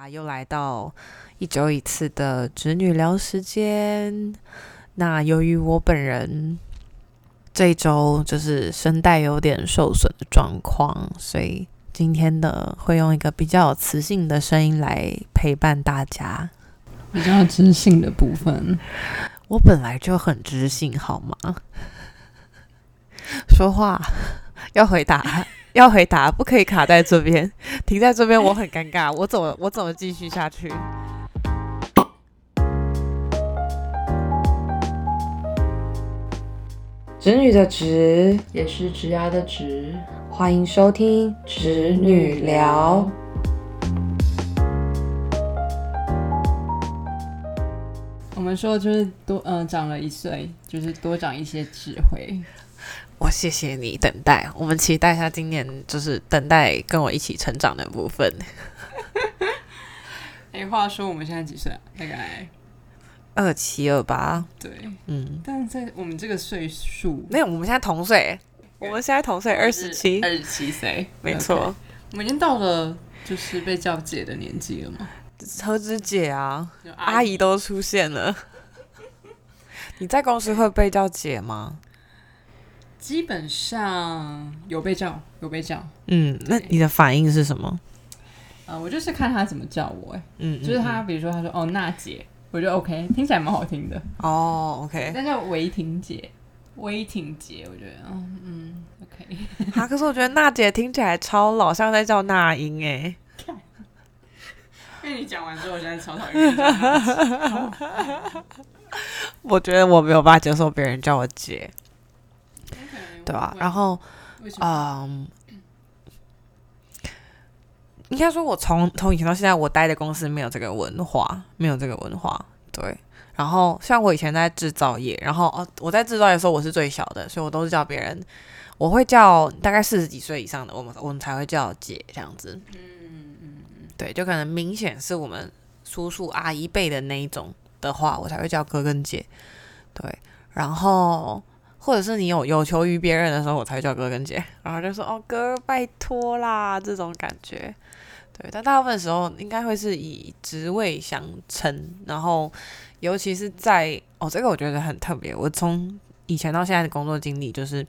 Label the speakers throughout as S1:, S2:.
S1: 家又来到一周一次的侄女聊时间。那由于我本人这一周就是声带有点受损的状况，所以今天的会用一个比较有磁性的声音来陪伴大家。
S2: 比较知性的部分，
S1: 我本来就很知性，好吗？说话要回答，要回答，不可以卡在这边，停在这边我很尴尬，我怎么我怎么继续下去？侄女的侄，
S2: 也是直牙的直。
S1: 欢迎收听侄女聊。
S2: 我们说就是多嗯、长了一岁，就是多长一些智慧。
S1: 我谢谢你等待，我们期待一下今年就是等待跟我一起成长的部分。
S2: 哎、话说我们现在几岁啊？大概
S1: 二七二八，
S2: 对，
S1: 嗯，
S2: 但是在我们这个岁数，
S1: 没有，我们现在同岁，我们现在同岁二十七，
S2: 二十七岁，
S1: 没错。
S2: 我们已经到了就是被叫姐的年纪了嘛。
S1: 何止姐啊，阿姨都出现了。你在公司会被叫姐吗？
S2: 基本上有被叫，有被叫。
S1: 嗯，那你的反应是什么？
S2: 呃，我就是看他怎么叫我、哎，
S1: 嗯，
S2: 就是他，比如说他说哦娜姐，我觉得 OK，听起来蛮好听的。
S1: 哦，OK，
S2: 那叫维婷姐，威婷姐，我觉得嗯嗯 OK。
S1: 哈，可是我觉得娜姐听起来超老，像在叫那英哎。
S2: 被你讲完之后，我现在超讨厌。
S1: 我觉得我没有办法接受别人叫我姐，对吧、然后？嗯，应该说，我从从以前到现在，我待的公司没有这个文化，没有这个文化。对，然后像我以前在制造业，然后哦，我在制造业的时候我是最小的，所以我都是叫别人，我会叫大概四十几岁以上的，我们我们才会叫姐这样子。
S2: 嗯嗯
S1: 对，就可能明显是我们叔叔阿姨辈的那一种的话，我才会叫哥跟姐。对，然后或者是你有有求于别人的时候，我才叫哥跟姐，然后就说哦哥，拜托啦这种感觉。对，但大部分时候应该会是以职位相称，然后尤其是在哦，这个我觉得很特别。我从以前到现在的工作经历，就是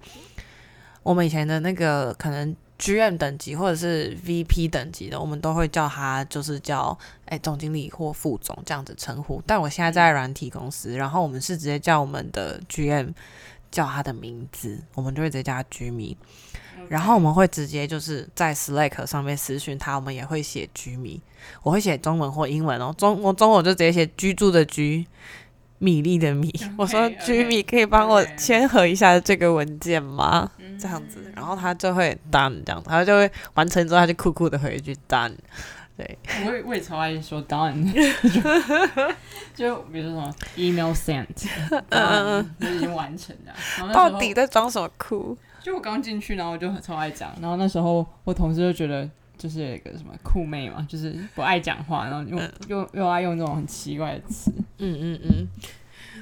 S1: 我们以前的那个可能 GM 等级或者是 VP 等级的，我们都会叫他就是叫哎总经理或副总这样子称呼。但我现在在软体公司，然后我们是直接叫我们的 GM 叫他的名字，我们就会直接叫他 Jimmy。然后我们会直接就是在 Slack 上面私讯他，我们也会写居米，我会写中文或英文哦。中我中文我就直接写居住的居，米粒的米。我说居米可以帮我签合一下这个文件吗？
S2: 嗯
S1: 这样子，然后他就会 done 这样子，他就会完成之后，他就酷酷的回一句 done。对，
S2: 我也我也超爱说 done，就比如说什么 email sent，嗯就已经完成了。然后那
S1: 到底在装什么酷？
S2: 就我刚进去，然后我就很超爱讲，然后那时候我同事就觉得就是有一个什么酷妹嘛，就是不爱讲话，然后用又又爱用这种很奇怪的词。
S1: 嗯嗯嗯。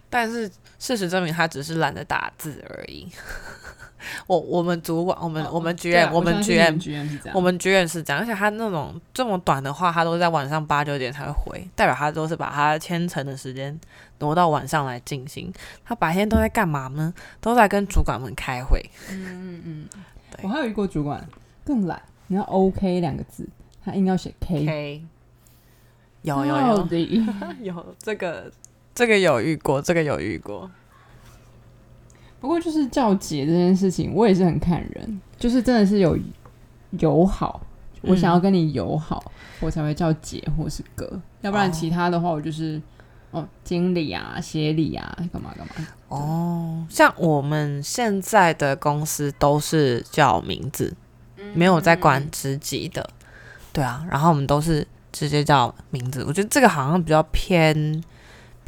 S1: 但是事实证明，他只是懒得打字而已。我我们主管，我们、我们
S2: 对啊
S1: GM，、我们
S2: 相信
S1: GM
S2: 你 GM 是这样，
S1: 我们 GM 是这样，而且他那种这么短的话，他都在晚上八九点才会回，代表他都是把他千层的时间挪到晚上来进行。他白天都在干嘛呢？都在跟主管们开会。
S2: 嗯嗯嗯，
S1: 对
S2: 我还有一个主管更懒，你要 OK 两个字，他硬要写
S1: K，K，有有有 有这个这个有遇过，这个有遇过。
S2: 不过就是叫姐这件事情，我也是很看人，就是真的是有友好，我想要跟你友好，我才会叫姐或是哥，要不然
S1: 哦
S2: 其他的话，我就是哦经理啊、协理啊，干嘛干嘛。
S1: 哦，像我们现在的公司都是叫名字，没有在管职级的，对啊，然后我们都是直接叫名字。我觉得这个好像比较偏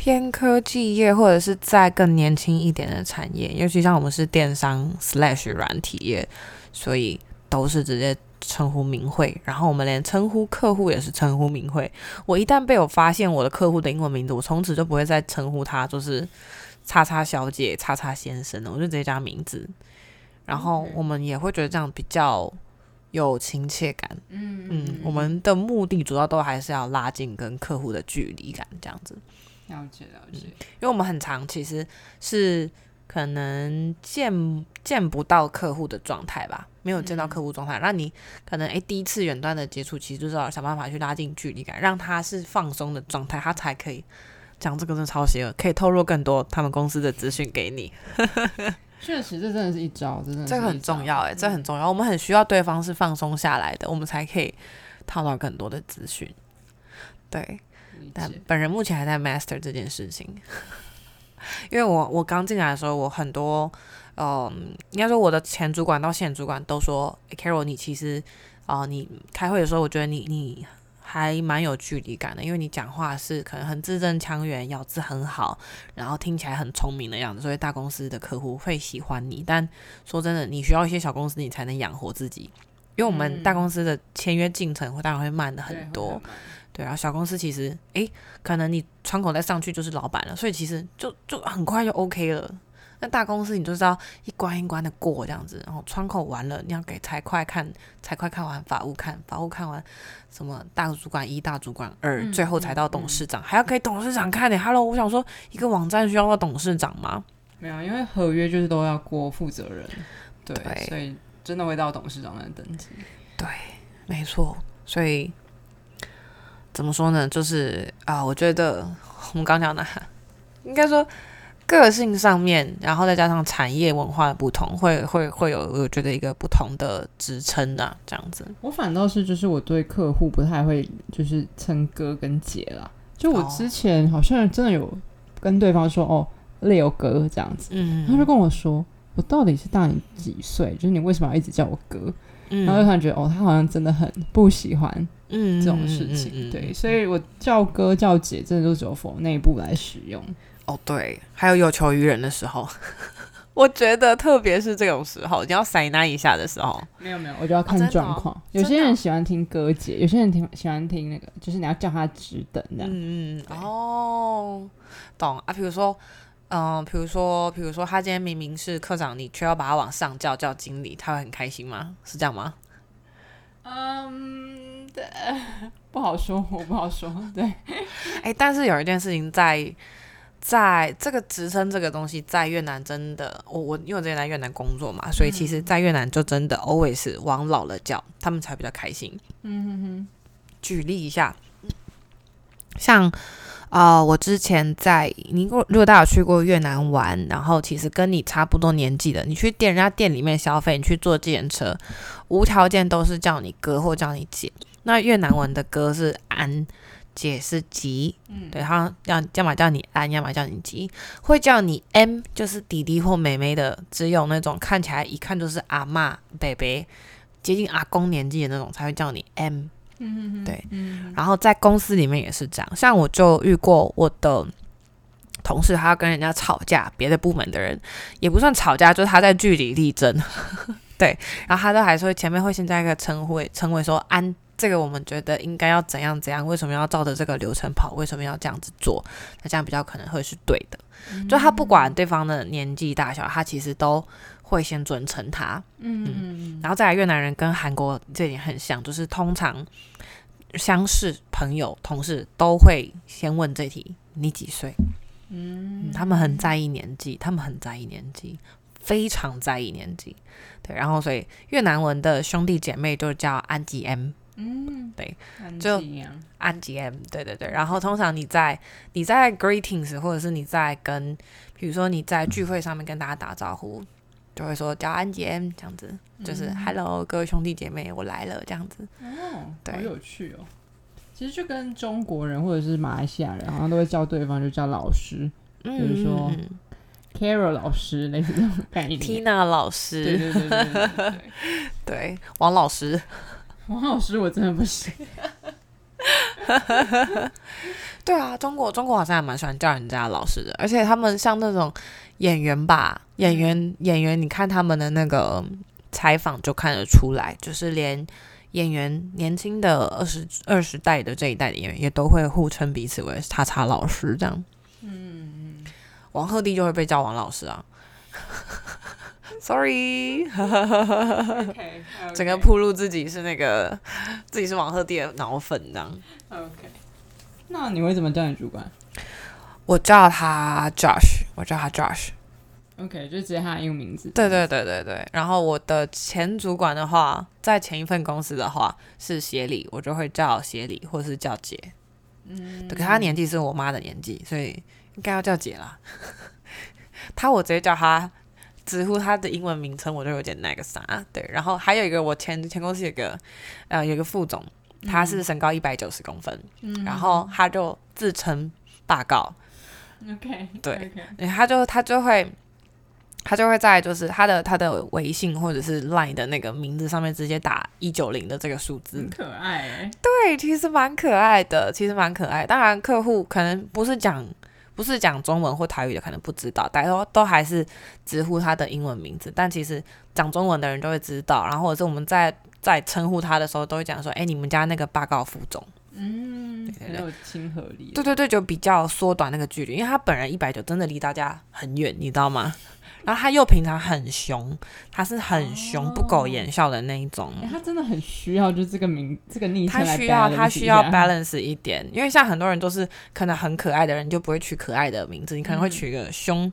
S1: 偏科技业，或者是在更年轻一点的产业，尤其像我们是电商 slash 软体业，所以都是直接称呼名讳，然后我们连称呼客户也是称呼名讳。我一旦被我发现我的客户的英文名字，我从此就不会再称呼他，就是叉叉小姐、叉叉先生了，我就直接加名字。然后我们也会觉得这样比较有亲切感。
S2: 嗯
S1: 嗯，我们的目的主要都还是要拉近跟客户的距离感，这样子。
S2: 了解了解，
S1: 因为我们很长其实是可能见见不到客户的状态吧，没有见到客户状态，那你可能诶第一次远端的接触，其实就是要想办法去拉近距离感，让他是放松的状态，他才可以讲这个真的超邪恶，可以透露更多他们公司的资讯给你，
S2: 确实这真的是一招，真的
S1: 这个很重要诶，这很重要，我们很需要对方是放松下来的，我们才可以套到更多的资讯，对。但本人目前还在 master 这件事情，因为我我刚进来的时候，我很多，嗯，应该说我的前主管到现主管都说，Carol，你其实，啊，你开会的时候，我觉得你你还蛮有距离感的，因为你讲话是可能很字正腔圆，咬字很好，然后听起来很聪明的样子，所以大公司的客户会喜欢你。但说真的，你需要一些小公司，你才能养活自己，因为我们大公司的签约进程会当然会慢的很多。对，啊小公司其实，诶，可能你窗口再上去就是老板了，所以其实就就很快就 OK 了。那大公司你就是要一关一关的过这样子，然后窗口完了，你要给财会看，财会看完，法务看，法务看完，什么大主管一、大主管二，最后才到董事长，还要给董事长看呢。Hello，我想说，一个网站需要到董事长吗？
S2: 没有，因为合约就是都要过负责人，对，所以真的会到董事长那登记。
S1: 对，没错，所以。怎么说呢？就是啊，我觉得我们刚讲的，应该说个性上面，然后再加上产业文化的不同，会会会有我觉得一个不同的职称啊，这样子。
S2: 我反倒是就是我对客户不太会就是称哥跟姐啦。就我之前好像真的有跟对方说哦，Leo 哥这样子，嗯，他就跟我说，我到底是大你几岁？就是你为什么要一直叫我哥？然后就突然觉得哦，他好像真的很不喜欢。嗯，这种事情，对，所以我叫哥叫姐，真的都只有否内部来使用。
S1: 哦，对，还有有求于人的时候，我觉得特别是这种时候，你要塞那一下的时候，
S2: 没有没有，我就要看状况。有些人喜欢听哥姐，有些人听喜欢听那个，就是你要叫他直等这样。嗯嗯，
S1: 哦，懂啊。比如说，嗯，比如说，比如说，他今天明明是科长，你却要把他往上叫叫经理，他会很开心吗？是这样吗？
S2: 嗯。对，不好说，我不好说。对，
S1: 哎，但是有一件事情在，在这个职称这个东西，在越南真的，我我因为我之前在越南工作嘛，所以其实，在越南就真的 always 往老了叫，他们才比较开心。嗯哼哼。举例一下，像啊，我之前在，你如果如果大家有去过越南玩，然后其实跟你差不多年纪的，你去店人家店里面消费，你去坐自行车，无条件都是叫你哥或叫你姐。那越南文的哥是安，姐是吉，嗯，对，他要要么叫你安，要么叫你吉，会叫你 M 就是弟弟或妹妹的，只有那种看起来一看就是阿妈、伯伯，接近阿公年纪的那种才会叫你 M，嗯对，嗯，然后在公司里面也是这样，像我就遇过我的同事，他要跟人家吵架，别的部门的人也不算吵架，就是他在据理力争，对，然后他都还是会前面会先加一个称呼，称谓说安。这个我们觉得应该要怎样怎样？为什么要照着这个流程跑？为什么要这样子做？那这样比较可能会是对的。就他不管对方的年纪大小，他其实都会先尊称他。嗯，然后再来越南人跟韩国这点很像，就是通常相识、朋友、同事都会先问这题：你几岁？嗯，他们很在意年纪，他们很在意年纪，非常在意年纪。对，然后所以越南文的兄弟姐妹就叫安吉 M。嗯，对，就安吉 M，对对对。然后通常你在你在 greetings，或者是你在跟，比如说你在聚会上面跟大家打招呼，就会说叫安吉 M 这样子，就是 Hello，各位兄弟姐妹，我来了这样子。
S2: 哦，好有趣哦。其实就跟中国人或者是马来西亚人，好像都会叫对方就叫老师，比如说 Carol 老师类似这种概念。
S1: Tina 老师，
S2: 对对对对对，
S1: 对 王老师。
S2: 王老师，我真的不行。
S1: 对啊，中国中国好像还蛮喜欢叫人家老师的，而且他们像那种演员吧，演员演员，你看他们的那个采访就看得出来，就是连演员年轻的二十二十代的这一代的演员，也都会互称彼此为“叉叉老师”这样。嗯嗯，王鹤棣就会被叫王老师啊。Sorry，整个铺路自己是那个自己是王鹤棣的脑粉这样。
S2: OK，那你为什么叫你主管？
S1: 我叫他 Josh，我叫他 Josh。
S2: OK，就直接他的英文名字。
S1: 对对对对对。然后我的前主管的话，在前一份公司的话是协理，我就会叫协理，或者是叫姐。嗯。可他年纪是我妈的年纪，所以应该要叫姐啦。他我直接叫他，直呼他的英文名称，我就有点那个啥。对。然后还有一个，我前前公司有个呃有个副总，他是身高一百九十公分，然后他就自称霸告。
S2: OK。
S1: 对。他就他就会。他就会在就是他的他的微信或者是 Line 的那个名字上面直接打一九零的这个数字，
S2: 很可爱。
S1: 对，其实蛮可爱的，其实蛮可爱。当然，客户可能不是讲不是讲中文或台语的，可能不知道，大家都都还是直呼他的英文名字。但其实讲中文的人都会知道。然后或者是我们在在称呼他的时候，都会讲说：“哎，你们家那个八告副总。”
S2: 嗯，很有亲和力。
S1: 对对对，就比较缩短那个距离，因为他本人一百九，真的离大家很远，你知道吗？然后他又平常很凶，他是很凶、不苟言笑的那一种。
S2: 他真的很需要，就这个名、这个昵
S1: 称他需要，他需要 balance 一点，因为像很多人都是可能很可爱的人，就不会取可爱的名字，你可能会取一个凶、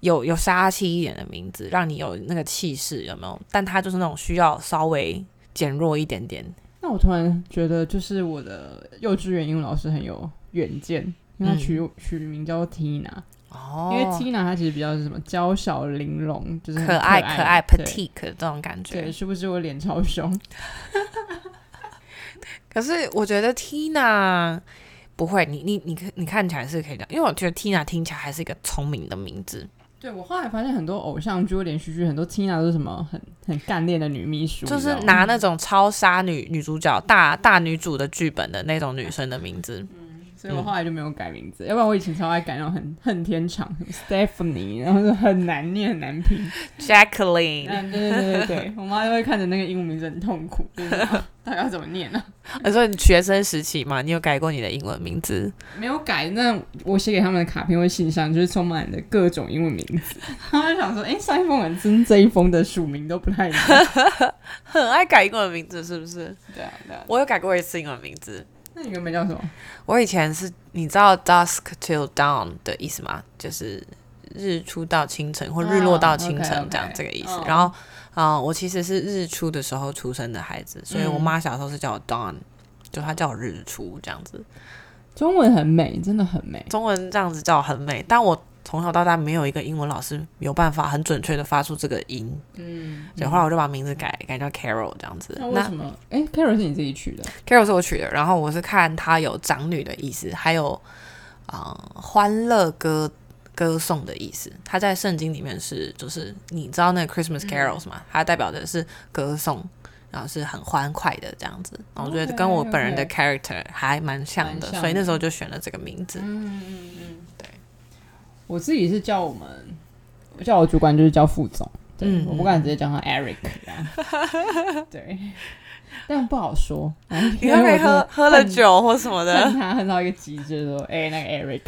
S1: 有有杀气一点的名字，让你有那个气势，有没有？但他就是那种需要稍微减弱一点点。
S2: 那我突然觉得，就是我的幼稚园英文老师很有远见，因为他取取名叫 Tina。
S1: 哦，
S2: 因为 Tina 她其实比较是什么娇小玲珑，就是
S1: 可爱可爱 petite 这种感觉。
S2: 对，是不是我脸超凶？
S1: 可是我觉得 Tina 不会，你你你你看起来是可以的，因为我觉得 Tina 听起来还是一个聪明的名字。
S2: 对，我后来发现很多偶像剧、连续剧，很多 Tina 都是什么很很干练的女秘书，
S1: 就是拿那种超杀女女主角、大大女主的剧本的那种女生的名字。
S2: 所以我后来就没有改名字，要不然我以前超爱改那种很恨天长，Stephanie，然后是很难念、很难拼
S1: ，Jacqueline。
S2: 对对对对对，我妈就会看着那个英文名字很痛苦，大概 要怎么念呢？
S1: 我说你学生时期嘛，你有改过你的英文名字？
S2: 没有改，那我写给他们的卡片或信上就是充满了各种英文名字。他们想说，哎，上一封很真，这一封的署名都不太一样，
S1: 很爱改英文名字是不是？
S2: 对啊，对啊，
S1: 我有改过一次英文名字。
S2: 那你原本叫什么？
S1: 我以前是，你知道 dusk till dawn 的意思吗？就是日出到清晨，或日落到清晨这样这个意思。然后，啊，我其实是日出的时候出生的孩子，所以我妈小时候是叫我 dawn，就她叫我日出这样子。
S2: 中文很美，真的很美。
S1: 中文这样子叫很美，但我。从小到大没有一个英文老师有办法很准确的发出这个音，嗯，所以后来我就把名字改改叫 Carol 这样子。
S2: 那为什么？哎，Carol 是你自己取的
S1: ？Carol 是我取的，然后我是看它有长女的意思，还有啊欢乐歌歌颂的意思。它在圣经里面是就是你知道那个 Christmas carols 吗？它代表的是歌颂，然后是很欢快的这样子。然后我觉得跟我本人的 character 还蛮像的，所以那时候就选了这个名字。嗯嗯嗯。
S2: 我自己是叫我们，叫我主管就是叫副总，对，我不敢直接叫他 Eric，对，但不好说，
S1: 因为喝喝了酒或什么的，
S2: 他很到一个极致，说哎那个 Eric，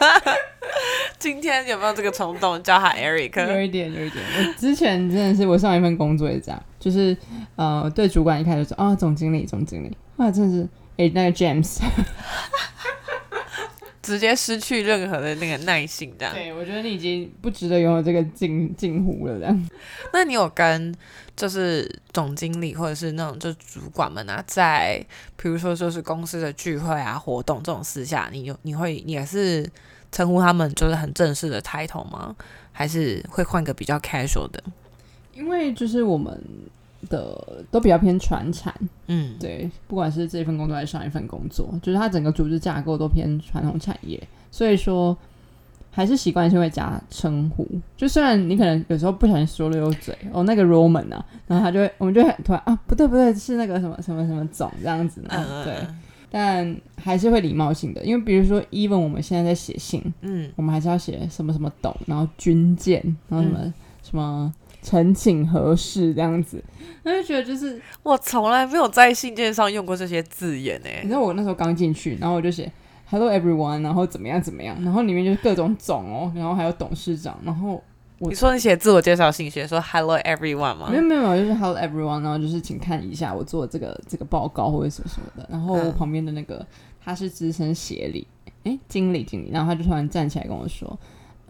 S1: 今天有没有这个冲动叫他 Eric？
S2: 有一点，有一点。我之前真的是我上一份工作也这样，就是呃对主管一开始说啊总经理总经理，啊真的是哎那个 James。
S1: 直接失去任何的那个耐性，这样。
S2: 对，我觉得你已经不值得拥有这个近近乎了，这样。
S1: 那你有跟就是总经理或者是那种就主管们啊，在比如说就是公司的聚会啊、活动这种私下，你有你会也是称呼他们就是很正式的 title 吗？还是会换个比较 casual 的？
S2: 因为就是我们。的都比较偏传产，嗯，对，不管是这份工作还是上一份工作，就是它整个组织架构都偏传统产业，所以说还是习惯性会加称呼。就虽然你可能有时候不小心说了有嘴哦，那个 Roman 啊，然后他就会，我们就会突然啊，不对不对，是那个什么什么什么总这样子，对，但还是会礼貌性的，因为比如说，even 我们现在在写信，嗯，我们还是要写什么什么董，然后军舰，然后什么什么。陈请何事这样子，那就觉得就是
S1: 我从来没有在信件上用过这些字眼诶。
S2: 你知道我那时候刚进去，然后我就写 Hello everyone，然后怎么样怎么样，然后里面就是各种总哦，然后还有董事长，然后
S1: 你说你写自我介绍信写说 Hello everyone 吗？
S2: 没有没有，就是 Hello everyone，然后就是请看一下我做这个这个报告或者什么什么的。然后我旁边的那个他是资深协理，哎，经理经理，然后他就突然站起来跟我说。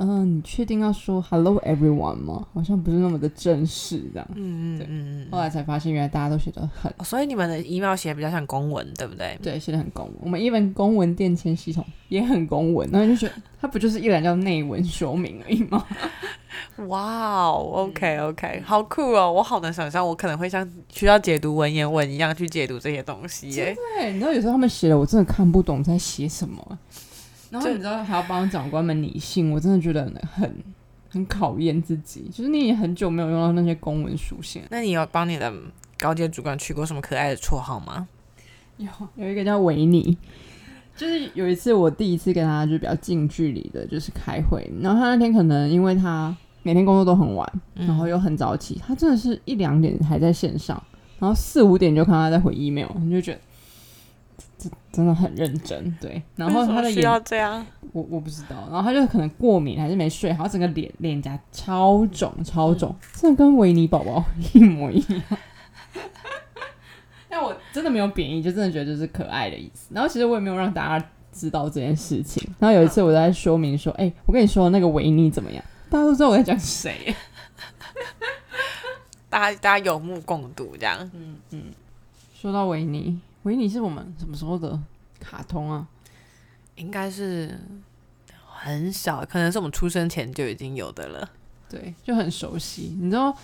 S2: 嗯，你确定要说 Hello everyone 吗？好像不是那么的正式这样。嗯嗯嗯后来才发现，原来大家都写的很，
S1: 所以你们的 email 写比较像公文，对不对？
S2: 对，写的很公文。我们一文公文电签系统也很公文，然后就觉得它不就是一栏叫内文说明而已吗？
S1: 哇哦，OK OK，好酷哦！我好难想象，我可能会像需要解读文言文一样去解读这些东西。耶。
S2: 对，你知道有时候他们写的我真的看不懂在写什么。然后你知道还要帮长官们拟信，我真的觉得很很考验自己。就是你也很久没有用到那些公文书信，
S1: 那你有帮你的高阶主管取过什么可爱的绰号吗？
S2: 有，有一个叫维尼。就是有一次我第一次跟他就比较近距离的，就是开会。然后他那天可能因为他每天工作都很晚，然后又很早起，他真的是一两点还在线上，然后四五点就看他在回 email，你就觉得。真的很认真，对。然后他的
S1: 需要这样，
S2: 我我不知道。然后他就可能过敏还是没睡好，整个脸脸颊超肿超肿，真的跟维尼宝宝 一模一样。但我真的没有贬义，就真的觉得就是可爱的意思。然后其实我也没有让大家知道这件事情。然后有一次我在说明说，哎，我跟你说那个维尼怎么样？大家都知道我在讲谁。
S1: 大家大家有目共睹这样。嗯
S2: 嗯。说到维尼。维尼是我们什么时候的卡通啊？
S1: 应该是很小，可能是我们出生前就已经有的了。
S2: 对，就很熟悉。你知道，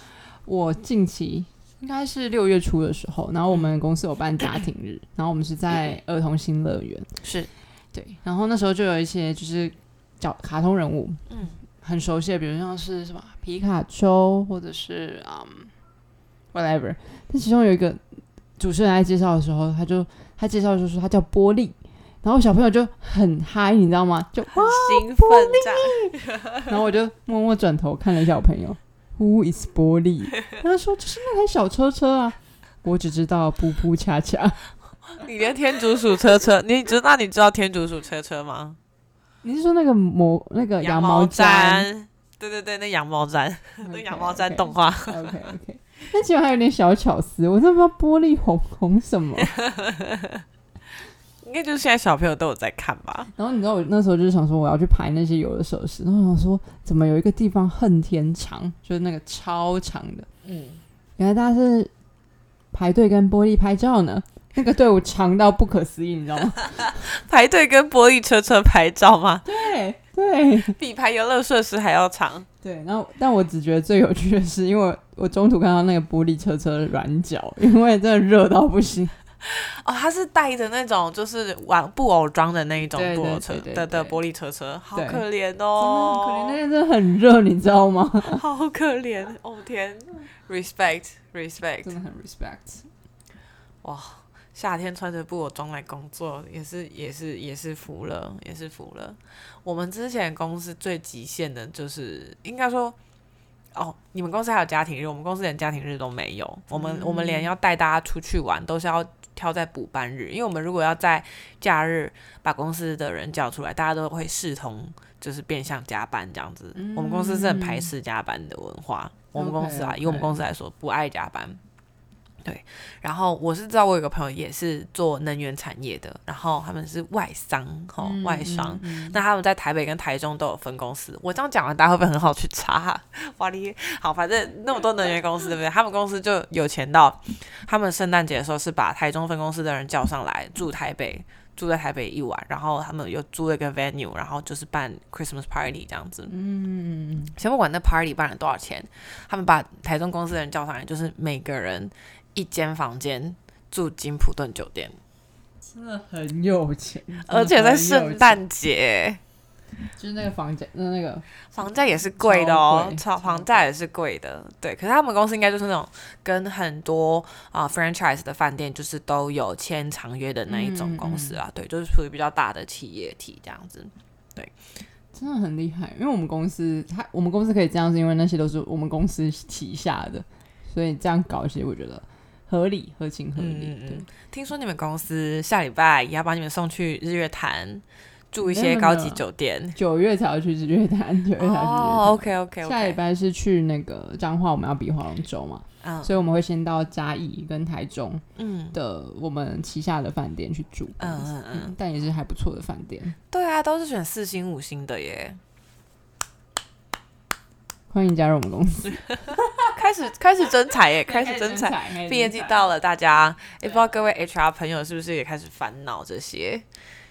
S2: 我近期应该是六月初的时候，然后我们公司有办家庭日，然后我们是在儿童新乐园。
S1: 是，
S2: 对。然后那时候就有一些就是叫卡通人物，嗯，很熟悉的，比如像是什么皮卡丘，或者是嗯，whatever。但其中有一个。主持人来介绍的时候，他就他介绍就说他叫玻璃，然后小朋友就很嗨，你知道吗？就
S1: 哇兴奋，
S2: 然后我就默默转头看了小朋友，Who is 玻璃？他说就是那台小车车啊，我只知道噗噗恰恰。
S1: 你连天竺鼠车车，你知那你知道天竺鼠车车吗？
S2: 你是说那个毛那个羊毛毡？
S1: 对对对，那羊毛毡，那羊毛毡动画。
S2: OK OK。那其实还有点小巧思，我真不知道玻璃红红什么，
S1: 应该就是现在小朋友都有在看吧。
S2: 然后你知道我那时候就是想说我要去排那些有的手势，然后想说怎么有一个地方恨天长，就是那个超长的，嗯，原来大家是排队跟玻璃拍照呢。那个队伍长到不可思议，你知道吗？
S1: 排队跟玻璃车车拍照吗？
S2: 对对，
S1: 比排游乐设施还要长。
S2: 对，然后但我只觉得最有趣的是，因为我中途看到那个玻璃车车的软脚，因为真的热到不行。
S1: 哦，他是带着那种就是玩布偶装的那一种玻璃车的的玻璃车车，好可怜
S2: 哦，可怜那天真的很热，你知道吗？
S1: 好可怜，哦天，respect，respect，
S2: 真的很 respect，
S1: 哇。夏天穿着布偶装来工作，也是也是也是服了，也是服了。我们之前公司最极限的就是，应该说，哦，你们公司还有家庭日，我们公司连家庭日都没有。我们我们连要带大家出去玩，都是要挑在补班日，因为我们如果要在假日把公司的人叫出来，大家都会视同就是变相加班这样子。我们公司是很排斥加班的文化，我们公司啊，以我们公司来说，不爱加班。对，然后我是知道我有个朋友也是做能源产业的，然后他们是外商，哈，外商，那他们在台北跟台中都有分公司。我这样讲完，大家会不会很好去查？哇哩，好，反正那么多能源公司，对不对？他们公司就有钱到，他们圣诞节的时候是把台中分公司的人叫上来住台北，住在台北一晚，然后他们又租了一个 venue，然后就是办 Christmas party 这样子。嗯，先不管那 party 办了多少钱，他们把台中公司的人叫上来，就是每个人。一间房间住金普顿酒店，
S2: 真的很有钱，
S1: 而且在圣诞节，
S2: 就是那个房价，那那个
S1: 房价也是贵的哦，超房价也是贵的，对。可是他们公司应该就是那种跟很多啊 franchise 的饭店就是都有签长约的那一种公司啊，对，就是属于比较大的企业体这样子，对，
S2: 真的很厉害。因为我们公司，他我们公司可以这样，是因为那些都是我们公司旗下的，所以这样搞其实我觉得。合理，合情合理。对，
S1: 听说你们公司下礼拜也要把你们送去日月潭住一些高级酒店。
S2: 九月才要去日月潭，九月才去。
S1: 哦，OK OK。
S2: 下礼拜是去那个彰化，我们要比划龙舟嘛，嗯，所以我们会先到嘉义跟台中，嗯的我们旗下的饭店去住，嗯嗯嗯，但也是还不错的饭店。
S1: 对啊，都是选四星五星的耶。
S2: 欢迎加入我们公司，
S1: 开始开始征才耶，开始征才。毕业季到了，大家也不知道各位 HR 朋友是不是也开始烦恼这些？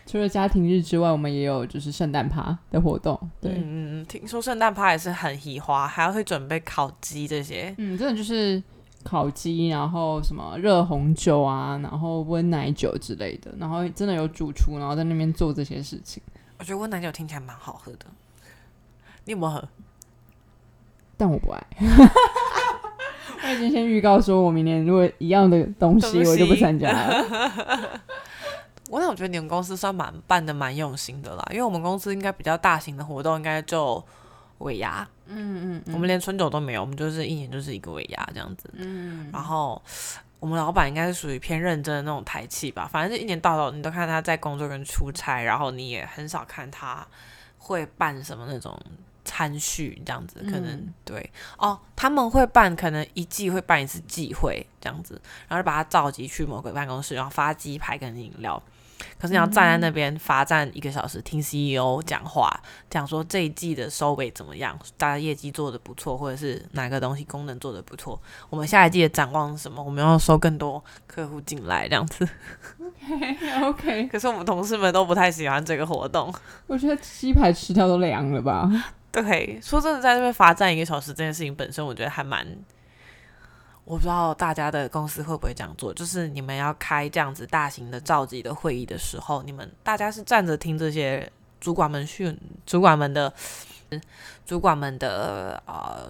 S2: 除了家庭日之外，我们也有就是圣诞趴的活动。对，
S1: 嗯嗯，听说圣诞趴也是很喜花，还要会准备烤鸡这些。
S2: 嗯，真的就是烤鸡，然后什么热红酒啊，然后温奶酒之类的，然后真的有主厨，然后在那边做这些事情。
S1: 我觉得温奶酒听起来蛮好喝的，你有没有喝？
S2: 但我不爱，我已经先预告说，我明年如果一样的东西，我就不参加了。
S1: 我那我觉得你们公司算蛮办的蛮用心的啦，因为我们公司应该比较大型的活动，应该就尾牙，嗯嗯，我们连春酒都没有，我们就是一年就是一个尾牙这样子，嗯，然后我们老板应该是属于偏认真的那种台气吧，反正就一年到头你都看他在工作跟出差，然后你也很少看他会办什么那种。参叙这样子，可能对哦，他们会办，可能一季会办一次季会这样子，然后就把他召集去某个办公室，然后发鸡排跟饮料。可是你要站在那边罚站一个小时，听 CEO 讲话，讲说这一季的收尾怎么样，大家业绩做的不错，或者是哪个东西功能做的不错，我们下一季的展望是什么？我们要收更多客户进来这样子。
S2: OK OK。
S1: 可是我们同事们都不太喜欢这个活动。
S2: 我觉得鸡排吃掉都凉了吧。
S1: 对，说真的，在那边罚站一个小时这件事情本身，我觉得还蛮……我不知道大家的公司会不会这样做。就是你们要开这样子大型的召集的会议的时候，你们大家是站着听这些主管们训、主管们的、主管们的呃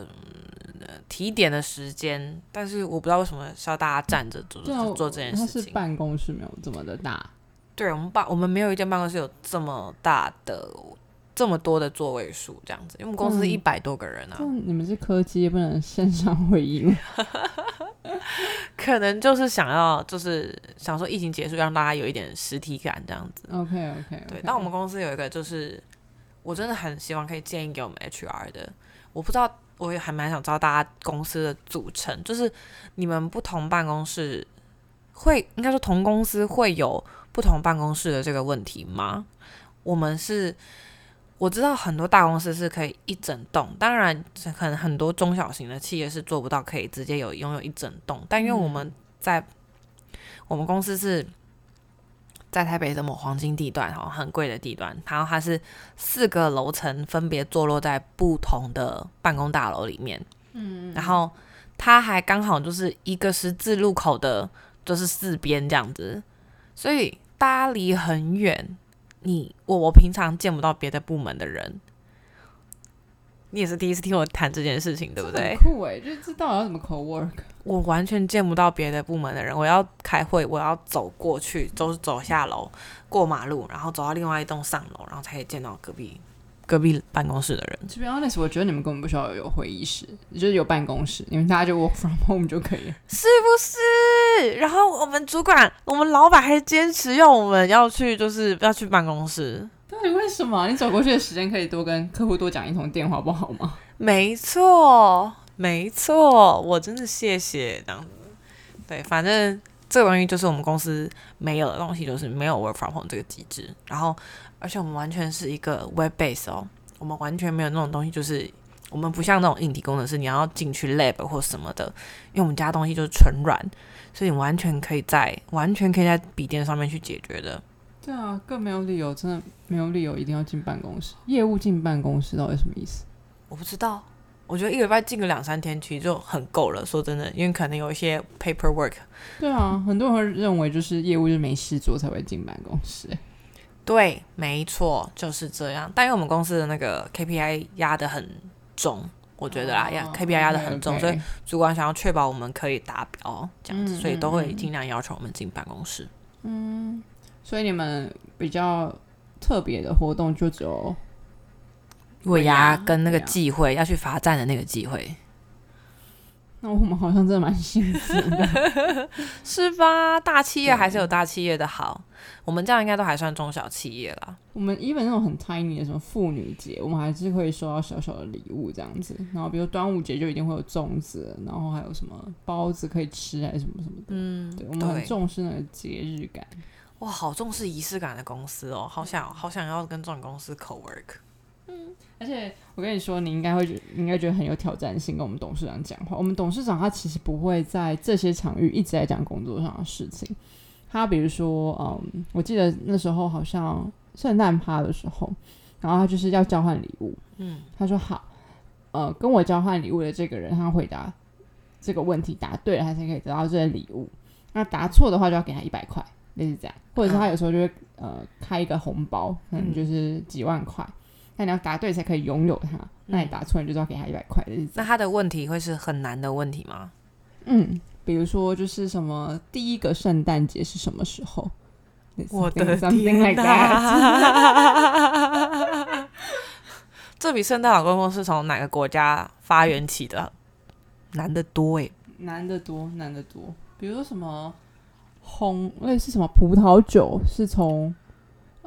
S1: 提点的时间。但是我不知道为什么需要大家站着做做这件事情。
S2: 是办公室没有这么的大。
S1: 对我们办，我们没有一间办公室有这么大的。这么多的座位数，这样子，因为我们公司一百多个人啊。
S2: 你们是科技，不能线上会议吗？
S1: 可能就是想要，就是想说疫情结束，让大家有一点实体感，这样子。
S2: OK OK。
S1: 对，但我们公司有一个，就是我真的很希望可以建议给我们 HR 的。我不知道，我也还蛮想知道大家公司的组成，就是你们不同办公室会，应该说同公司会有不同办公室的这个问题吗？我们是。我知道很多大公司是可以一整栋，当然可能很多中小型的企业是做不到可以直接有拥有一整栋。但因为我们在我们公司是在台北的某黄金地段，哈，很贵的地段，然后它是四个楼层分别坐落在不同的办公大楼里面，嗯，然后它还刚好就是一个十字路口的，就是四边这样子，所以大家离很远。你我我平常见不到别的部门的人，你也是第一次听我谈这件事情，对不对？
S2: 酷哎，就是知道要怎么 co work。
S1: 我完全见不到别的部门的人，我要开会，我要走过去，都是走下楼，过马路，然后走到另外一栋上楼，然后才可以见到隔壁。隔壁办公室的人，
S2: 这边 honest，我觉得你们根本不需要有会议室，就是有办公室，你们大家就 work from home 就可以了，
S1: 是不是？然后我们主管，我们老板还坚持要我们要去，就是要去办公室。
S2: 到底为什么？你走过去的时间可以多跟客户多讲一通电话，不好吗？
S1: 没错，没错，我真的谢谢这样子。对，反正这个东西就是我们公司没有的东西，就是没有 work from home 这个机制，然后。而且我们完全是一个 web base 哦，我们完全没有那种东西，就是我们不像那种硬体工程师，你要进去 lab 或什么的，因为我们家东西就是纯软，所以你完全可以在完全可以在笔电上面去解决的。
S2: 对啊，更没有理由，真的没有理由一定要进办公室。业务进办公室到底什么意思？
S1: 我不知道，我觉得一个礼拜进个两三天其实就很够了。说真的，因为可能有一些 paperwork。
S2: 对啊，很多人会认为就是业务就没事做才会进办公室。
S1: 对，没错，就是这样。但因为我们公司的那个 KPI 压得很重，我觉得啦，压 KPI 压得很重，所以主管想要确保我们可以达标，这样子，所以都会尽量要求我们进办公室。
S2: 嗯，所以你们比较特别的活动就只有
S1: 尾牙跟那个忌讳要去罚站的那个忌讳。
S2: 那我们好像真的蛮幸福的，
S1: 是吧？大企业还是有大企业的好，我们这样应该都还算中小企业啦。
S2: 我们 even 那种很 tiny 的什么妇女节，我们还是会收到小小的礼物这样子。然后比如端午节就一定会有粽子，然后还有什么包子可以吃，还是什么什么的。嗯，对，我们很重视那个节日感。
S1: 哇，好重视仪式感的公司哦，好想好想要跟这种公司 co work。
S2: 嗯，而且我跟你说，你应该会觉应该觉得很有挑战性，跟我们董事长讲话。我们董事长他其实不会在这些场域一直在讲工作上的事情。他比如说，嗯，我记得那时候好像圣诞趴的时候，然后他就是要交换礼物。嗯，他说好，呃，跟我交换礼物的这个人，他回答这个问题答对了，他才可以得到这些礼物。那答错的话，就要给他一百块，类似这样。或者是他有时候就会呃开一个红包，可能就是几万块。那你要答对才可以拥有它，那你答错你就要给他一百块的日子。
S1: 那他的问题会是很难的问题吗？
S2: 嗯，比如说就是什么第一个圣诞节是什么时候？
S1: 我的天哪！这比圣诞老公公是从哪个国家发源起的？难得多哎，
S2: 难得多，难得多。比如说什么红类似什么葡萄酒是从。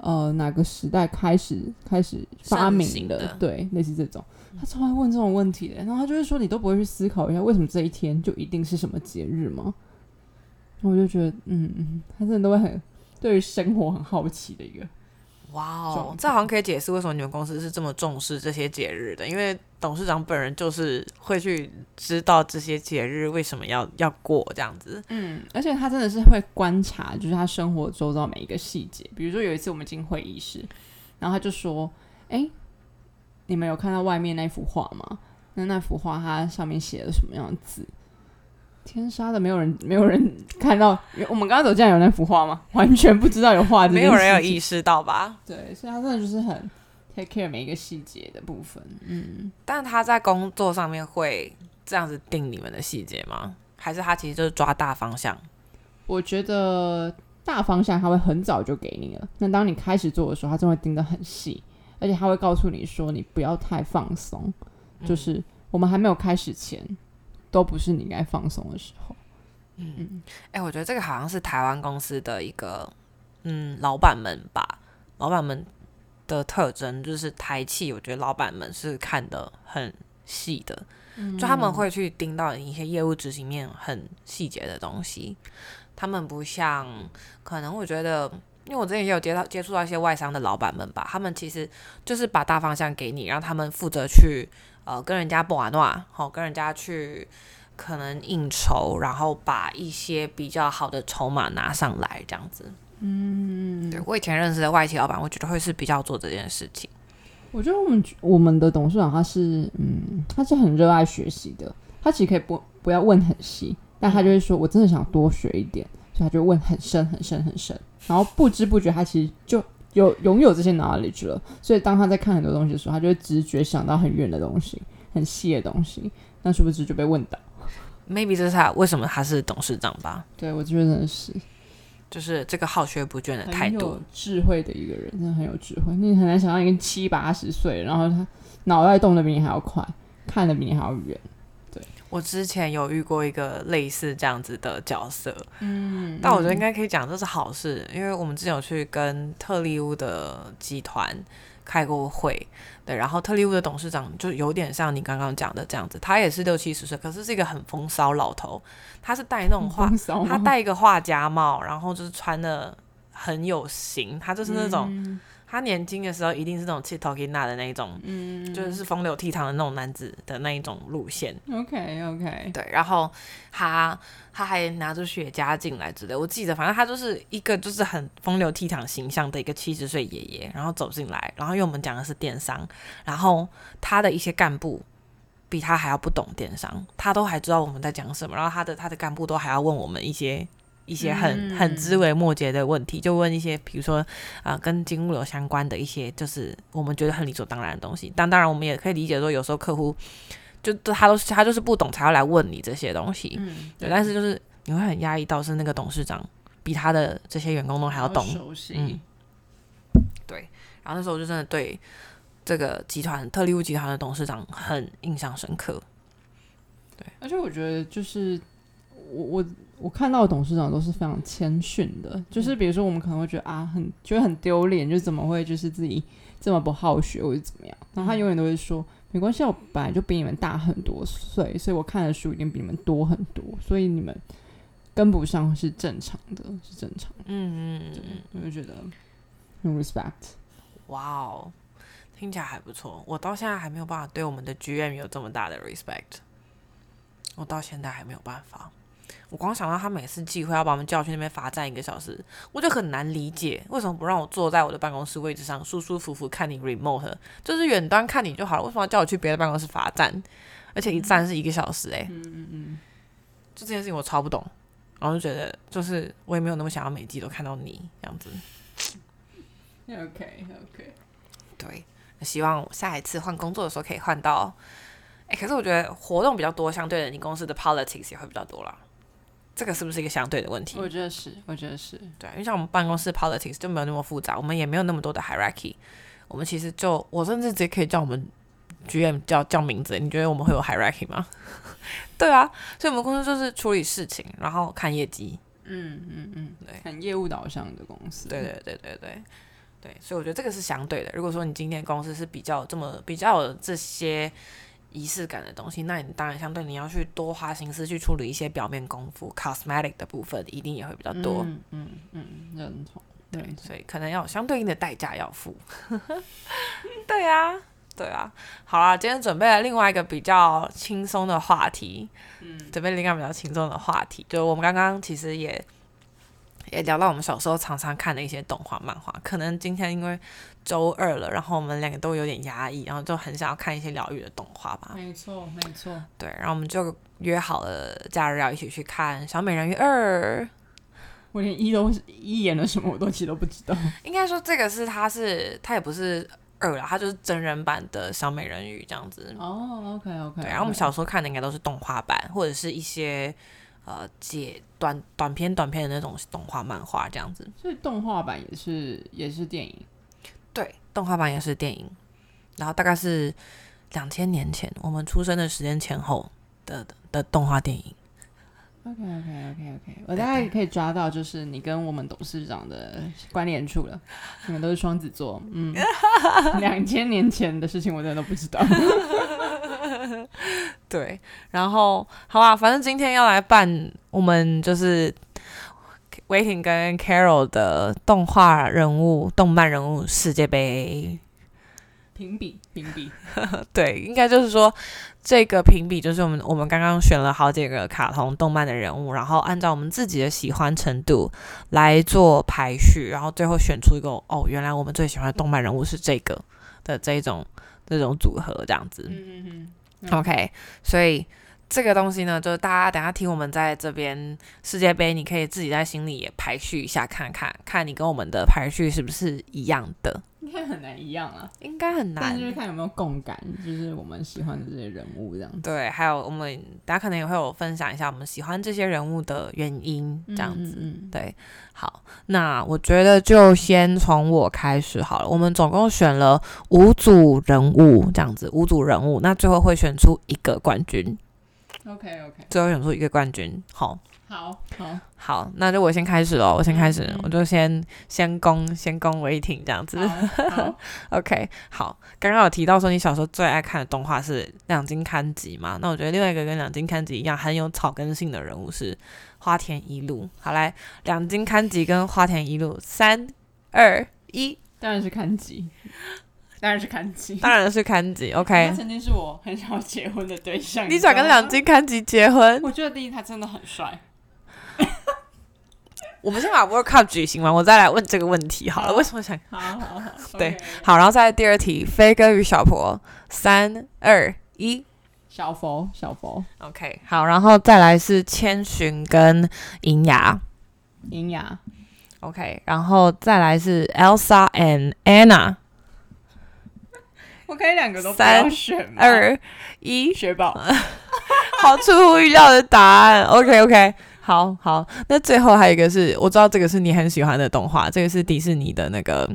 S2: 呃，哪个时代开始开始发明的？对，类似这种，他超爱问这种问题的。然后他就会说：“你都不会去思考一下，为什么这一天就一定是什么节日吗？”我就觉得，嗯嗯，他真的都会很对于生活很好奇的一个。
S1: 哇哦，这好像可以解释为什么你们公司是这么重视这些节日的，因为董事长本人就是会去知道这些节日为什么要要过这样子。
S2: 嗯，而且他真的是会观察，就是他生活周遭每一个细节。比如说有一次我们进会议室，然后他就说：“哎，你们有看到外面那幅画吗？那那幅画它上面写了什么样的字？”天杀的，没有人，没有人看到。我们刚刚走进来有那幅画吗？完全不知道有画，
S1: 没有人有意识到吧？
S2: 对，所以他真的就是很 take care 每一个细节的部分。嗯，
S1: 但他在工作上面会这样子定你们的细节吗？还是他其实就是抓大方向？
S2: 我觉得大方向他会很早就给你了。那当你开始做的时候，他就会盯得很细，而且他会告诉你说你不要太放松，就是我们还没有开始前。都不是你该放松的时候。
S1: 嗯，哎，我觉得这个好像是台湾公司的一个，嗯，老板们吧，老板们的特征就是台气。我觉得老板们是看的很细的，就他们会去盯到一些业务执行面很细节的东西。他们不像，可能我觉得，因为我之前也有接到接触到一些外商的老板们吧，他们其实就是把大方向给你，让他们负责去。呃，跟人家不玩玩，好，跟人家去可能应酬，然后把一些比较好的筹码拿上来，这样子。嗯，对我以前认识的外企老板，我觉得会是比较做这件事情。
S2: 我觉得我们我们的董事长他是，嗯，他是很热爱学习的。他其实可以不不要问很细，但他就会说，我真的想多学一点，所以他就问很深很深很深，然后不知不觉他其实就。有拥有这些 knowledge 了，所以当他在看很多东西的时候，他就会直觉想到很远的东西、很细的东西，那是不是就被问到
S1: ？Maybe 这是他为什么他是董事长吧？
S2: 对，我觉得真的是，
S1: 就是这个好学不倦的态度，
S2: 智慧的一个人，真的很有智慧。你很难想象一个七八十岁，然后他脑袋动的比你还要快，看的比你还要远。
S1: 我之前有遇过一个类似这样子的角色，嗯，但我觉得应该可以讲这是好事，因为我们之前有去跟特利乌的集团开过会，对，然后特利乌的董事长就有点像你刚刚讲的这样子，他也是六七十岁，可是是一个很风骚老头，他是戴那种画，他戴一个画家帽，然后就是穿的很有型，他就是那种。他年轻的时候一定是那种气头 n a 的那一种，嗯，就是风流倜傥的那种男子的那一种路线。
S2: OK OK，
S1: 对，然后他他还拿着雪茄进来之类，我记得反正他就是一个就是很风流倜傥形象的一个七十岁爷爷，然后走进来，然后因为我们讲的是电商，然后他的一些干部比他还要不懂电商，他都还知道我们在讲什么，然后他的他的干部都还要问我们一些。一些很很枝微末节的问题，就问一些，比如说啊，跟金物流相关的一些，就是我们觉得很理所当然的东西。但当然，我们也可以理解说，有时候客户就他都是他就是不懂，才要来问你这些东西。嗯，对。但是就是你会很压抑到，是那个董事长比他的这些员工都还要懂。
S2: 熟悉。
S1: 对。然后那时候我就真的对这个集团特利物集团的董事长很印象深刻。对，
S2: 而且我觉得就是我我我看到的董事长都是非常谦逊的，就是比如说我们可能会觉得啊很觉得很丢脸，就怎么会就是自己这么不好学或者怎么样，然后他永远都会说没关系，我本来就比你们大很多岁，所以我看的书一定比你们多很多，所以你们跟不上是正常的，是正常的。嗯嗯嗯，我就觉得很 respect。
S1: 哇哦，听起来还不错。我到现在还没有办法对我们的 GM 有这么大的 respect，我到现在还没有办法。我光想到他每次聚会要把我们叫去那边罚站一个小时，我就很难理解为什么不让我坐在我的办公室位置上舒舒服服看你 remote，就是远端看你就好了。为什么要叫我去别的办公室罚站？而且一站是一个小时，哎，嗯嗯嗯，就这件事情我超不懂，然后就觉得就是我也没有那么想要每季都看到你这样子。
S2: OK OK，
S1: 对，希望下一次换工作的时候可以换到，哎，可是我觉得活动比较多，相对的你公司的 politics 也会比较多啦。这个是不是一个相对的问题？
S2: 我觉得是，我觉得是
S1: 对，因为像我们办公室 politics 就没有那么复杂，我们也没有那么多的 hierarchy，我们其实就我甚至直接可以叫我们 GM 叫叫名字，你觉得我们会有 hierarchy 吗？对啊，所以我们公司就是处理事情，然后看业绩，
S2: 嗯嗯嗯，对，很业务导向的公司，
S1: 对对对对对对，所以我觉得这个是相对的。如果说你今天公司是比较这么比较有这些。仪式感的东西，那你当然相对你要去多花心思去处理一些表面功夫，cosmetic 的部分一定也会比较多。
S2: 嗯嗯嗯，认同。
S1: 对，所以可能要有相对应的代价要付。对啊，对啊。好啦，今天准备了另外一个比较轻松的话题。嗯，准备另外比较轻松的话题，就我们刚刚其实也。也聊到我们小时候常常看的一些动画漫画，可能今天因为周二了，然后我们两个都有点压抑，然后就很想要看一些疗愈的动画吧。
S2: 没错，没错。
S1: 对，然后我们就约好了假日要一起去看《小美人鱼二》。
S2: 我连一都一演了什么，我都其实都不知道。
S1: 应该说这个是它是它也不是二了，它就是真人版的小美人鱼这样子。
S2: 哦，OK OK。
S1: 对，然后我们小时候看的应该都是动画版，或者是一些。呃，解短短片、短片的那种动画漫画这样子，
S2: 所以动画版也是也是电影，
S1: 对，动画版也是电影，然后大概是两千年前我们出生的时间前后的的动画电影。
S2: OK OK OK OK，我大概可以抓到就是你跟我们董事长的关联处了，你们都是双子座，嗯，两千年前的事情我真的都不知道。
S1: 对，然后好啊，反正今天要来办我们就是 Waiting 跟 Carol 的动画人物、动漫人物世界杯
S2: 评比，评比。
S1: 对，应该就是说这个评比就是我们我们刚刚选了好几个卡通动漫的人物，然后按照我们自己的喜欢程度来做排序，然后最后选出一个哦，原来我们最喜欢的动漫人物是这个的这种这种组合这样子。嗯嗯嗯。OK，所以这个东西呢，就是大家等下听我们在这边世界杯，你可以自己在心里也排序一下，看看看你跟我们的排序是不是一样的。
S2: 应该很难一样啊，
S1: 应该很难，
S2: 就是看有没有共感，就是我们喜欢的这些人物这样子。
S1: 对，还有我们大家可能也会有分享一下我们喜欢这些人物的原因，这样子。对，好，那我觉得就先从我开始好了。我们总共选了五组人物，这样子，五组人物，那最后会选出一个冠军。
S2: OK OK，
S1: 最后选出一个冠军，好。
S2: 好好
S1: 好，那就我先开始喽。我先开始，我就先先攻先攻为停这样子。OK，好。刚刚有提到说你小时候最爱看的动画是两金刊集嘛？那我觉得另外一个跟两金刊集一样很有草根性的人物是花田一路。好来，两金刊集跟花田一路，三二一，
S2: 当然是刊集，当然是康吉，
S1: 当然是康吉。OK，
S2: 他曾经是我很想要结婚的对象。
S1: 你想跟两金刊集结婚？
S2: 我觉得第一他真的很帅。
S1: 我们先把 World Cup 举行完，我再来问这个问题好了。为什么想？
S2: 好好好，
S1: 对，好，然后再第二题，飞哥与小婆，三二一，
S2: 小佛小佛
S1: ，OK，好，然后再来是千寻跟银牙，
S2: 银牙
S1: ，OK，然后再来是 Elsa and Anna，
S2: 我可以两个都三选
S1: 二一，
S2: 雪宝，
S1: 好出乎意料的答案，OK OK。好好，那最后还有一个是，我知道这个是你很喜欢的动画，这个是迪士尼的那个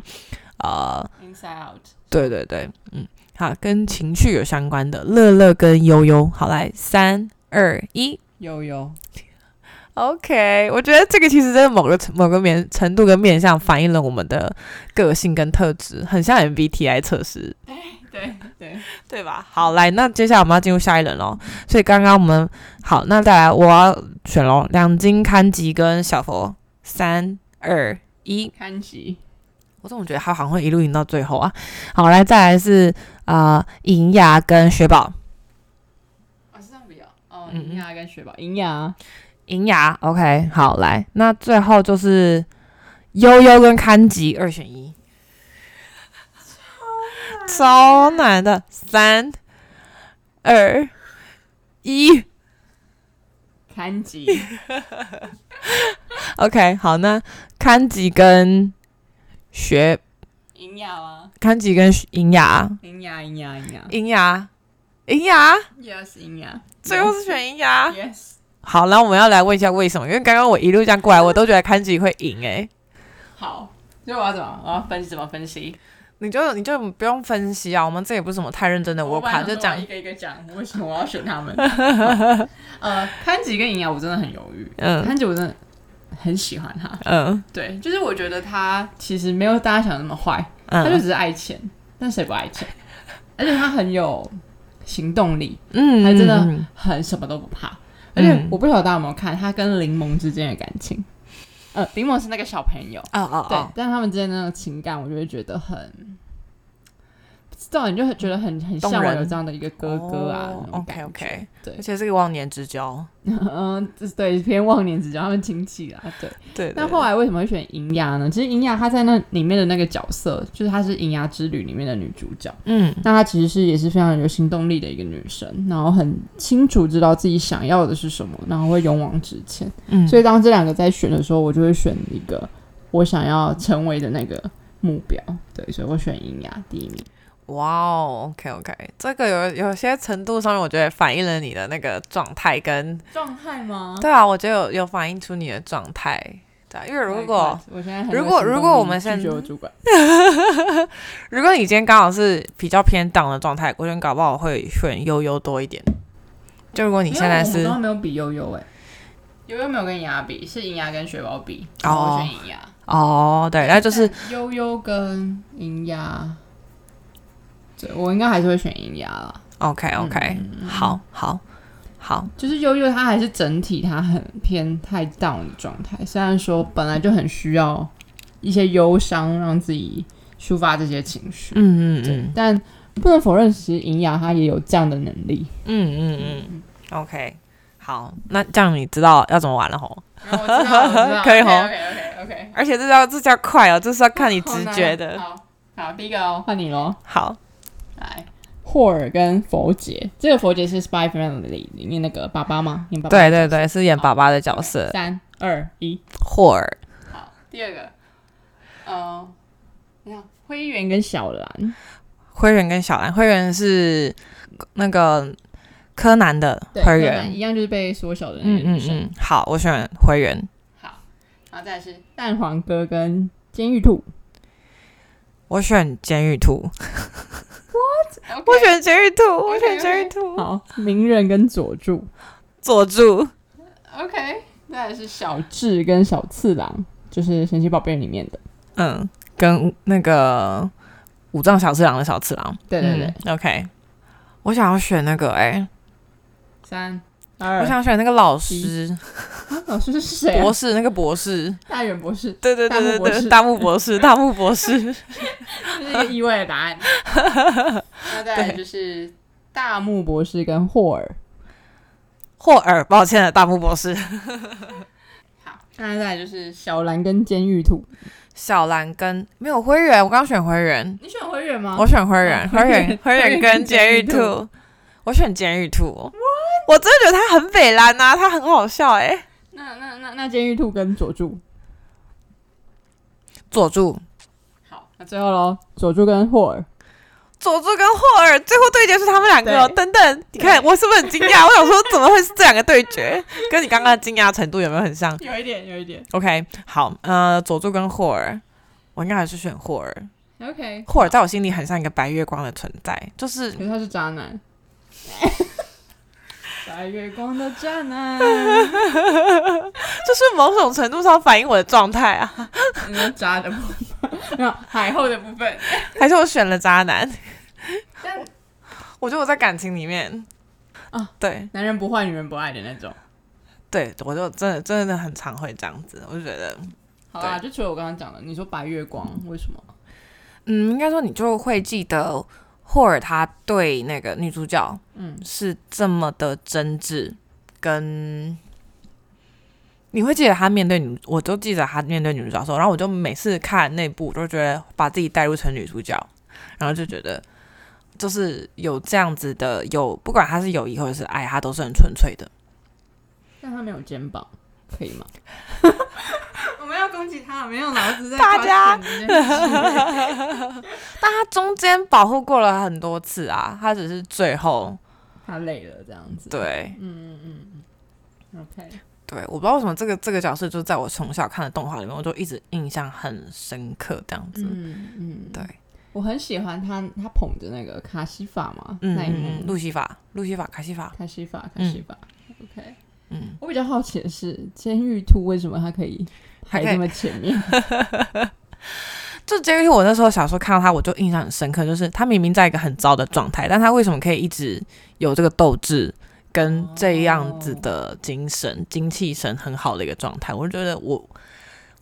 S2: 呃，Inside Out。
S1: 对对对，嗯，好，跟情绪有相关的乐乐跟悠悠。好，来三二一，
S2: 悠悠。
S1: OK，我觉得这个其实在某个某个面程度跟面向反映了我们的个性跟特质，很像 MBTI 测试。
S2: 对 对
S1: 对吧？好，来，那接下来我们要进入下一轮喽。所以刚刚我们好，那再来我要选喽，两金刊吉跟小佛，三二一，
S2: 刊吉。
S1: 我怎么觉得他好像会一路赢到最后啊？好，来再来是啊，银牙跟雪宝。
S2: 啊，是这样比较哦，银牙跟雪宝，银牙，
S1: 银牙。OK，好，来，那最后就是悠悠跟刊吉二选一。超难的，三、二、一，
S2: 看吉。
S1: OK，好，那看吉跟学
S2: 银牙吗？
S1: 看吉跟银牙，
S2: 银牙，银牙，银牙，
S1: 银牙
S2: ，，Yes，银牙，
S1: 最后是选银牙。
S2: Yes，
S1: 好，那我们要来问一下为什么？因为刚刚我一路这样过来，我都觉得看吉会赢哎。
S2: 好，所以我要怎么？我要分析怎么分析？
S1: 你就你就不用分析啊，我们这也不是什么太认真的，我卡就讲
S2: 一个一个讲，为什么我要选他们？呃，潘吉跟银牙我真的很犹豫，嗯，潘吉我真的很喜欢他，嗯，对，就是我觉得他其实没有大家想的那么坏，他就只是爱钱，但谁不爱钱？而且他很有行动力，嗯，他真的很什么都不怕，而且我不晓得大家有没有看他跟柠檬之间的感情。呃，林某是那个小朋友，哦哦哦，对，但他们之间那种情感，我就会觉得很。这种你就觉得很很向往有这样的一个哥哥啊
S1: ，OK OK，
S2: 对，
S1: 而且是个忘年之交，
S2: 嗯，对，偏忘年之交，他们亲戚啊，对。对。那后来为什么会选银牙呢？其实银牙她在那里面的那个角色，就是她是银牙之旅里面的女主角，嗯，那她其实是也是非常有行动力的一个女生，然后很清楚知道自己想要的是什么，然后会勇往直前，嗯，所以当这两个在选的时候，我就会选一个我想要成为的那个目标，对，所以我选银牙第一名。
S1: 哇哦，OK OK，这个有有些程度上面，我觉得反映了你的那个状态跟
S2: 状态吗？
S1: 对啊，我觉得有有反映出你的状态。对，因为如果如果如果我们现在主管，如果你今天刚好是比较偏档的状态，我觉得搞不好会选悠悠多一点。就如果你现在是
S2: 没有比悠悠哎，悠悠没有跟银牙比，是银牙跟雪宝比，我选银牙。
S1: 哦，对，那就是
S2: 悠悠跟银牙。我应该还是会选银牙了。
S1: OK OK，好好好，
S2: 就是悠悠，它还是整体它很偏太 down 的状态。虽然说本来就很需要一些忧伤，让自己抒发这些情绪。嗯嗯嗯。但不能否认，其实银牙它也有这样的能力。嗯
S1: 嗯嗯。OK，好，那这样你知道要怎么玩了吼？
S2: 我知道，
S1: 可以吼。
S2: OK OK OK。
S1: 而且这叫这叫快哦，这是要看你直觉的。
S2: 好，好，第一个哦，换你喽。
S1: 好。
S2: 来，霍尔跟佛杰，这个佛杰是《Spy Family》里面那个爸爸吗？
S1: 对对对，是演爸爸的角色。
S2: 三二一，
S1: 霍尔。
S2: 好，第二个，呃，你看灰原跟小兰，
S1: 灰原跟小兰，灰原是那个柯南的灰原，
S2: 一样就是被缩小的那个女生。
S1: 好，我选灰原。
S2: 好，然后再是蛋黄哥跟监狱兔，
S1: 我选监狱兔。
S2: What？
S1: 我选监狱兔，我选监狱兔。
S2: 好，鸣人跟佐助，
S1: 佐助。
S2: OK，那也是小智跟小次郎，就是神奇宝贝里面的。
S1: 嗯，跟那个五藏小次郎的小次郎。
S2: 对对对。
S1: OK，我想要选那个哎，
S2: 三。
S1: 我想选那个老师，
S2: 老师是谁？
S1: 博士，那个博士，
S2: 大远博士。
S1: 对对对对对，大木博士，大木博士，
S2: 这是一个意外的答案。那再来就是大木博士跟霍尔，
S1: 霍尔，抱歉了，大木博士。
S2: 好，那再来就是小兰跟监狱兔，
S1: 小兰跟没有灰原，我刚选灰原，
S2: 你选灰原吗？
S1: 我选灰原，灰原，灰原跟监狱兔，我选监狱兔。我真的觉得他很北蓝呐，他很好笑哎。
S2: 那那那那监狱兔跟佐助，
S1: 佐助。
S2: 好，那最后喽，佐助跟霍尔，
S1: 佐助跟霍尔最后对决是他们两个。等等，你看我是不是很惊讶？我想说怎么会是这两个对决？跟你刚刚的惊讶程度有没有很像？
S2: 有一点，有一点。
S1: OK，好，呃，佐助跟霍尔，我应该还是选霍尔。
S2: OK，
S1: 霍尔在我心里很像一个白月光的存在，就是，
S2: 可是他是渣男。白月光的渣男，
S1: 这是某种程度上反映我的状态啊。
S2: 渣的部分，没有海后的部分，
S1: 还是我选了渣男？但我觉得我在感情里面啊，对，
S2: 男人不坏，女人不爱的那种。
S1: 对，我就真的真的很常会这样子，我就觉得，
S2: 好啊，就除了我刚刚讲的，你说白月光为什么？
S1: 嗯，应该说你就会记得霍尔他对那个女主角，嗯，是这么的真挚，跟你会记得他面对女，我都记得他面对女主角的时候，然后我就每次看那部，都觉得把自己带入成女主角，然后就觉得就是有这样子的，有不管他是友谊或者是爱，他都是很纯粹的。
S2: 但他没有肩膀，可以吗？他，没有脑子在
S1: 大家，但他中间保护过了很多次啊，他只是最后
S2: 他累了这样子。
S1: 对，
S2: 嗯嗯嗯，OK。
S1: 对，我不知道为什么这个这个角色就在我从小看的动画里面，我就一直印象很深刻这样子。嗯嗯，对，
S2: 我很喜欢他，他捧着那个卡西法嘛，那一幕，
S1: 路西法，路西法，卡西法，
S2: 卡西法，卡西法，OK。嗯，我比较好奇的是，监狱兔为什么它可以排这么前面？
S1: 就监狱兔，我那时候小时候看到他，我就印象很深刻，就是他明明在一个很糟的状态，但他为什么可以一直有这个斗志跟这样子的精神、精气神很好的一个状态？我就觉得，我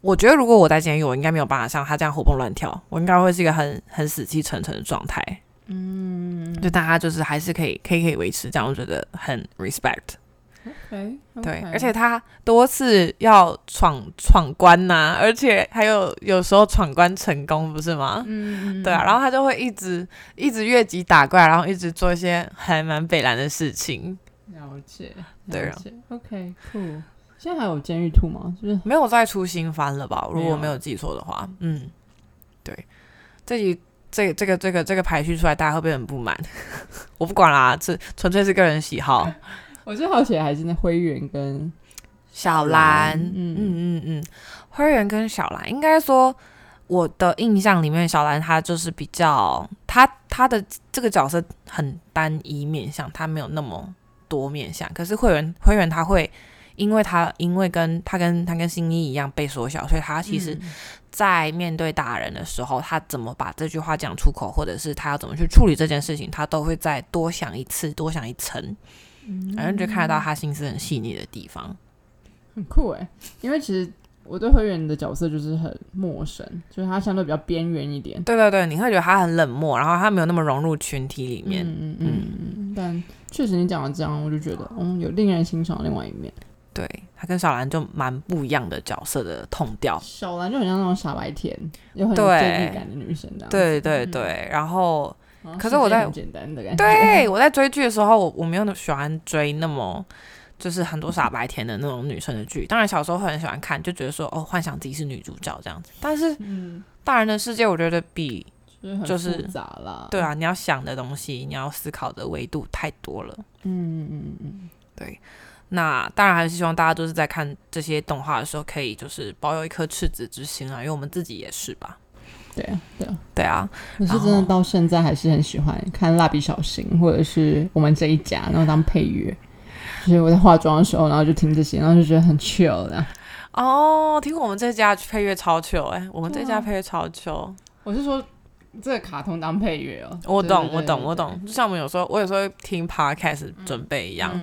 S1: 我觉得如果我在监狱，我应该没有办法像他这样活蹦乱跳，我应该会是一个很很死气沉沉的状态。嗯，就大家就是还是可以可以可以维持这样，我觉得很 respect。
S2: OK，
S1: 对，而且他多次要闯闯关呐，而且还有有时候闯关成功，不是吗？嗯，对啊，然后他就会一直一直越级打怪，然后一直做一些还蛮北蓝的事情。
S2: 了解，对啊。OK，Cool。现在还有监狱兔吗？就是
S1: 没有再出新番了吧？如果没有记错的话，嗯，对。这集这这个这个这个排序出来，大家会不会很不满？我不管啦，这纯粹是个人喜好。
S2: 我最好奇的还是那灰原跟
S1: 小兰，嗯嗯嗯嗯，灰原跟小兰，应该说我的印象里面，小兰她就是比较，她她的这个角色很单一面相，她没有那么多面相。可是灰原灰原他会，因为他因为跟他跟他跟新一一样被缩小，所以他其实在面对大人的时候，他怎么把这句话讲出口，或者是他要怎么去处理这件事情，他都会再多想一次，多想一层。反正就看得到他心思很细腻的地方，
S2: 很酷哎。因为其实我对灰原的角色就是很陌生，就是他相对比较边缘一点。
S1: 对对对，你会觉得他很冷漠，然后他没有那么融入群体里面。
S2: 嗯嗯嗯。但确实你讲的这样，我就觉得嗯，有令人欣赏另外一面。
S1: 对他跟小兰就蛮不一样的角色的痛调。
S2: 小兰就很像那种傻白甜，有很正义感的女生这样。
S1: 对对对，然后。可是我在
S2: 简单的感觉，
S1: 对我在追剧的时候，我我没有喜欢追那么就是很多傻白甜的那种女生的剧。当然小时候会很喜欢看，就觉得说哦，幻想自己是女主角这样子。但是，嗯，大人的世界我觉得比就是
S2: 复杂了。
S1: 对啊，你要想的东西，你要思考的维度太多了。嗯嗯嗯，对。那当然还是希望大家都是在看这些动画的时候，可以就是保有一颗赤子之心啊，因为我们自己也是吧。
S2: 对啊，对啊，
S1: 对啊！
S2: 我是真的到现在还是很喜欢看《蜡笔小新》，或者是我们这一家，然后当配乐，就是我在化妆的时候，然后就听这些，然后就觉得很 chill 的。
S1: 哦，听我们这家配乐超 chill 哎，我们这家配乐超 chill。
S2: 我是说，这个卡通当配乐哦。
S1: 我懂，我懂，我懂。就像我们有时候，我有时候听 podcast 准备一样，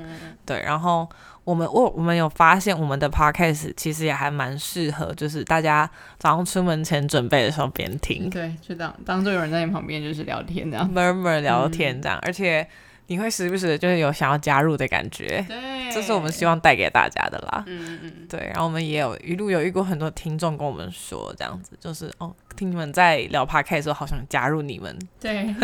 S1: 对，然后。我们我我们有发现，我们的 podcast 其实也还蛮适合，就是大家早上出门前准备的时候边听。
S2: 对，就当当做有人在你旁边，就是聊天这样
S1: ，murmur 聊天这样，而且你会时不时的就是有想要加入的感觉。
S2: 对，
S1: 这是我们希望带给大家的啦。嗯嗯对，然后我们也有一路有遇过很多听众跟我们说，这样子就是哦，听你们在聊 podcast 的时候，好想加入你们。
S2: 对。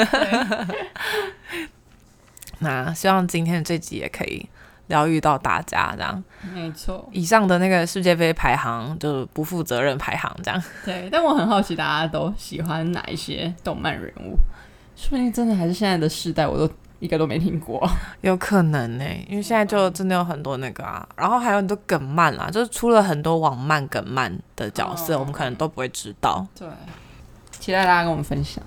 S1: 那希望今天的这集也可以。疗愈到大家这样，
S2: 没错。
S1: 以上的那个世界杯排行就是不负责任排行这样。
S2: 对，但我很好奇大家都喜欢哪一些动漫人物？说不定真的还是现在的世代，我都一个都没听过。
S1: 有可能呢，因为现在就真的有很多那个啊，然后还有很多梗漫啦，就是出了很多网漫梗漫的角色，我们可能都不会知道。
S2: 对，期待大家跟我们分享。